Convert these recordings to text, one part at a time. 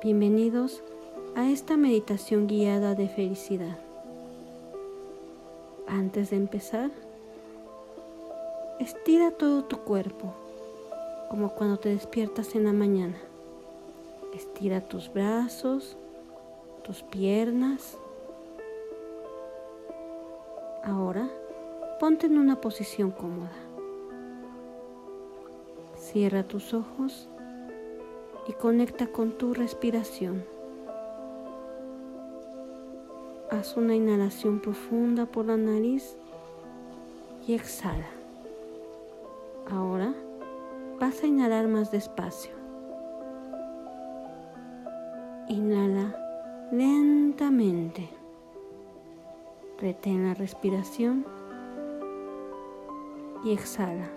Bienvenidos a esta meditación guiada de felicidad. Antes de empezar, estira todo tu cuerpo, como cuando te despiertas en la mañana. Estira tus brazos, tus piernas. Ahora, ponte en una posición cómoda. Cierra tus ojos y conecta con tu respiración. Haz una inhalación profunda por la nariz y exhala. Ahora vas a inhalar más despacio. Inhala lentamente. Retén la respiración y exhala.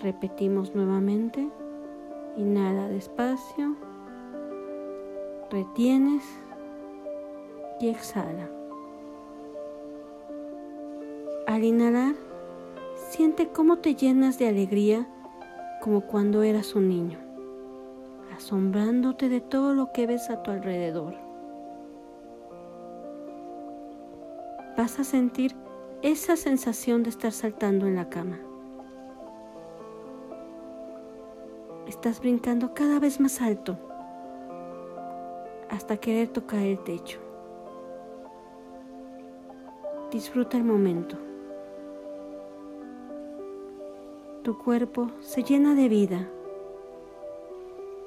Repetimos nuevamente. Inhala despacio, retienes y exhala. Al inhalar, siente cómo te llenas de alegría como cuando eras un niño, asombrándote de todo lo que ves a tu alrededor. Vas a sentir esa sensación de estar saltando en la cama. Estás brincando cada vez más alto hasta querer tocar el techo. Disfruta el momento. Tu cuerpo se llena de vida.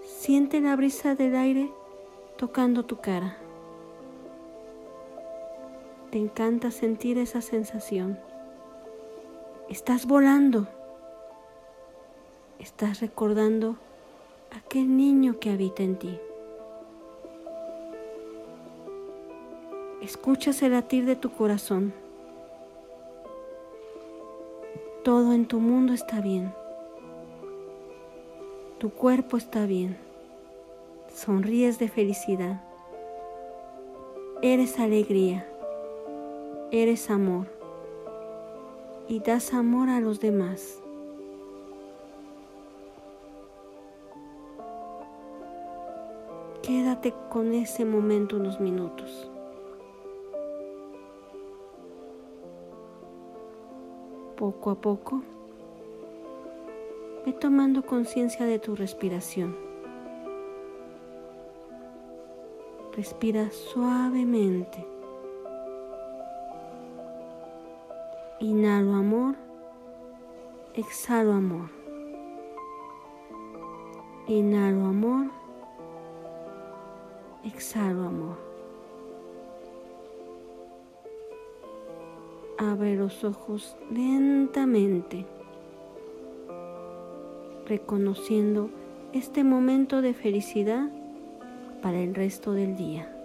Siente la brisa del aire tocando tu cara. Te encanta sentir esa sensación. Estás volando. Estás recordando aquel niño que habita en ti. Escuchas el latir de tu corazón. Todo en tu mundo está bien. Tu cuerpo está bien. Sonríes de felicidad. Eres alegría. Eres amor. Y das amor a los demás. Quédate con ese momento unos minutos. Poco a poco, ve tomando conciencia de tu respiración. Respira suavemente. Inhalo amor, exhalo amor. Inhalo amor, Exhalo amor. Abre los ojos lentamente, reconociendo este momento de felicidad para el resto del día.